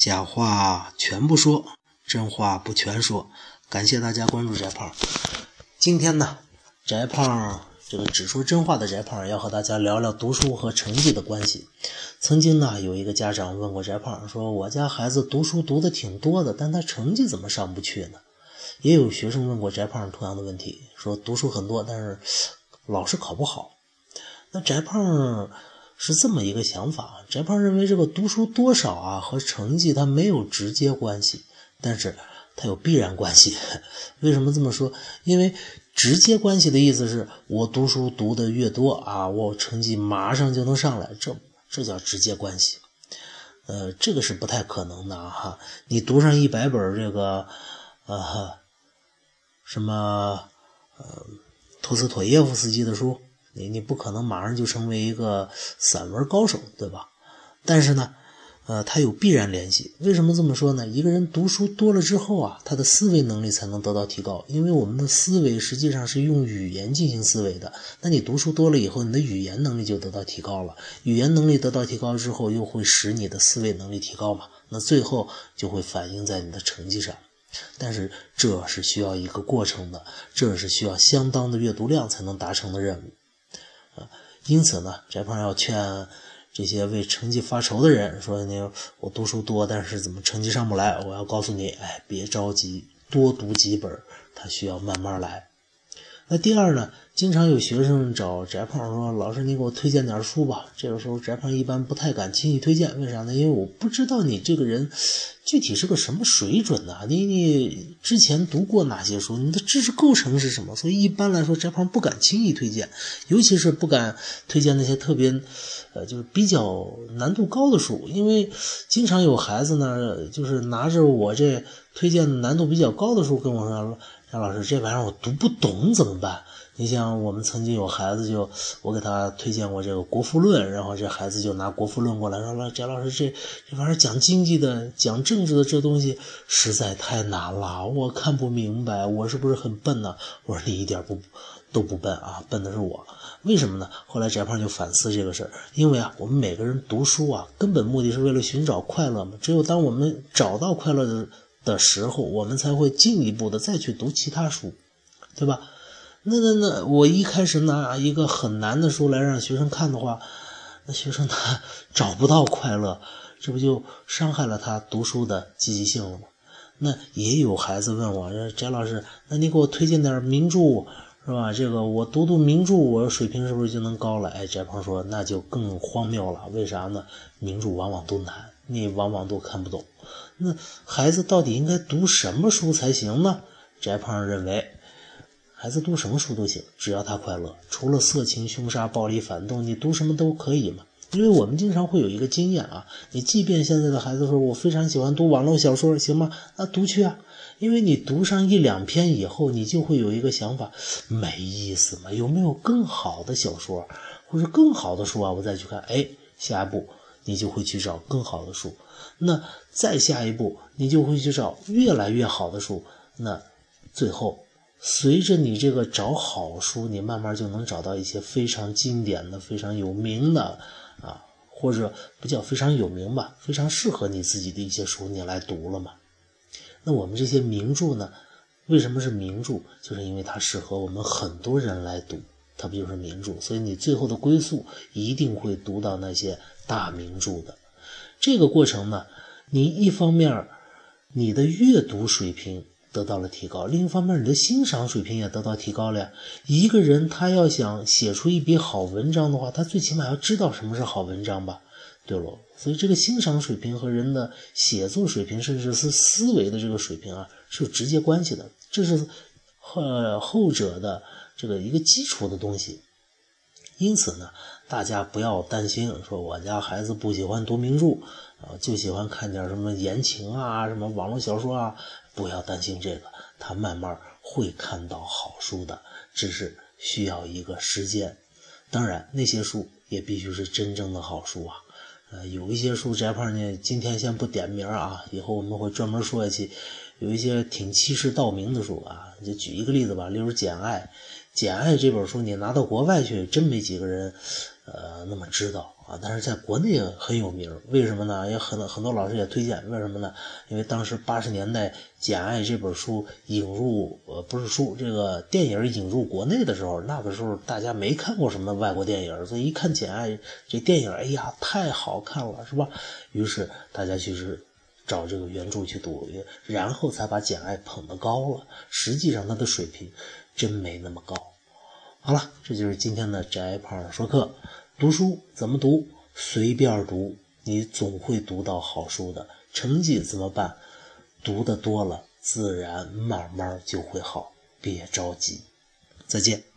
假话全不说，真话不全说。感谢大家关注翟胖。今天呢，翟胖这个只说真话的翟胖要和大家聊聊读书和成绩的关系。曾经呢，有一个家长问过翟胖，说我家孩子读书读的挺多的，但他成绩怎么上不去呢？也有学生问过翟胖同样的问题，说读书很多，但是老是考不好。那翟胖。是这么一个想法，翟胖认为这个读书多少啊和成绩它没有直接关系，但是它有必然关系。为什么这么说？因为直接关系的意思是我读书读的越多啊，我成绩马上就能上来，这这叫直接关系。呃，这个是不太可能的哈。你读上一百本这个呃什么呃托斯妥耶夫斯基的书。你你不可能马上就成为一个散文高手，对吧？但是呢，呃，它有必然联系。为什么这么说呢？一个人读书多了之后啊，他的思维能力才能得到提高。因为我们的思维实际上是用语言进行思维的。那你读书多了以后，你的语言能力就得到提高了。语言能力得到提高之后，又会使你的思维能力提高嘛？那最后就会反映在你的成绩上。但是这是需要一个过程的，这是需要相当的阅读量才能达成的任务。因此呢，翟胖要劝这些为成绩发愁的人说：“你我读书多，但是怎么成绩上不来？我要告诉你，哎，别着急，多读几本，他需要慢慢来。”那第二呢？经常有学生找翟胖说：“老师，你给我推荐点书吧。”这个时候，翟胖一般不太敢轻易推荐，为啥呢？因为我不知道你这个人具体是个什么水准呢？你你之前读过哪些书？你的知识构成是什么？所以一般来说，翟胖不敢轻易推荐，尤其是不敢推荐那些特别，呃，就是比较难度高的书，因为经常有孩子呢，就是拿着我这推荐难度比较高的书跟我说：“张老师，这玩意儿我读不懂怎么办？”你像我们曾经有孩子就我给他推荐过这个《国富论》，然后这孩子就拿《国富论》过来说了：“翟老师，这这玩意儿讲经济的、讲政治的这东西实在太难了，我看不明白，我是不是很笨呢？”我说：“你一点不都不笨啊，笨的是我。为什么呢？”后来翟胖就反思这个事儿，因为啊，我们每个人读书啊，根本目的是为了寻找快乐嘛。只有当我们找到快乐的的时候，我们才会进一步的再去读其他书，对吧？那那那，我一开始拿一个很难的书来让学生看的话，那学生他 找不到快乐，这不就伤害了他读书的积极性了吗？那也有孩子问我，说：“翟老师，那你给我推荐点名著，是吧？这个我读读名著，我水平是不是就能高了？”哎，翟鹏说：“那就更荒谬了，为啥呢？名著往往都难，你往往都看不懂。那孩子到底应该读什么书才行呢？”翟胖认为。孩子读什么书都行，只要他快乐。除了色情、凶杀、暴力、反动，你读什么都可以嘛。因为我们经常会有一个经验啊，你即便现在的孩子说我非常喜欢读网络小说，行吗？那读去啊。因为你读上一两篇以后，你就会有一个想法，没意思嘛？有没有更好的小说或者更好的书啊？我再去看。哎，下一步你就会去找更好的书。那再下一步，你就会去找越来越好的书。那最后。随着你这个找好书，你慢慢就能找到一些非常经典的、非常有名的啊，或者不叫非常有名吧，非常适合你自己的一些书，你来读了嘛。那我们这些名著呢，为什么是名著？就是因为它适合我们很多人来读，它不就是名著？所以你最后的归宿一定会读到那些大名著的。这个过程呢，你一方面你的阅读水平。得到了提高，另一方面，你的欣赏水平也得到提高了呀。一个人他要想写出一笔好文章的话，他最起码要知道什么是好文章吧？对喽，所以这个欣赏水平和人的写作水平，甚至是思维的这个水平啊，是有直接关系的。这是后后者的这个一个基础的东西。因此呢，大家不要担心，说我家孩子不喜欢读名著啊，就喜欢看点什么言情啊，什么网络小说啊。不要担心这个，他慢慢会看到好书的，只是需要一个时间。当然，那些书也必须是真正的好书啊。呃，有一些书，翟胖呢，今天先不点名啊，以后我们会专门说一期。有一些挺欺世盗名的书啊，就举一个例子吧，例如《简爱》。《简爱》这本书，你拿到国外去，真没几个人，呃，那么知道啊，但是在国内很有名。为什么呢？也很很多老师也推荐。为什么呢？因为当时八十年代《简爱》这本书引入，呃，不是书，这个电影引入国内的时候，那个时候大家没看过什么外国电影，所以一看《简爱》这电影，哎呀，太好看了，是吧？于是大家其实找这个原著去读，然后才把《简爱》捧得高了。实际上，它的水平真没那么高。好了，这就是今天的翟胖说课。读书怎么读？随便读，你总会读到好书的。成绩怎么办？读的多了，自然慢慢就会好。别着急，再见。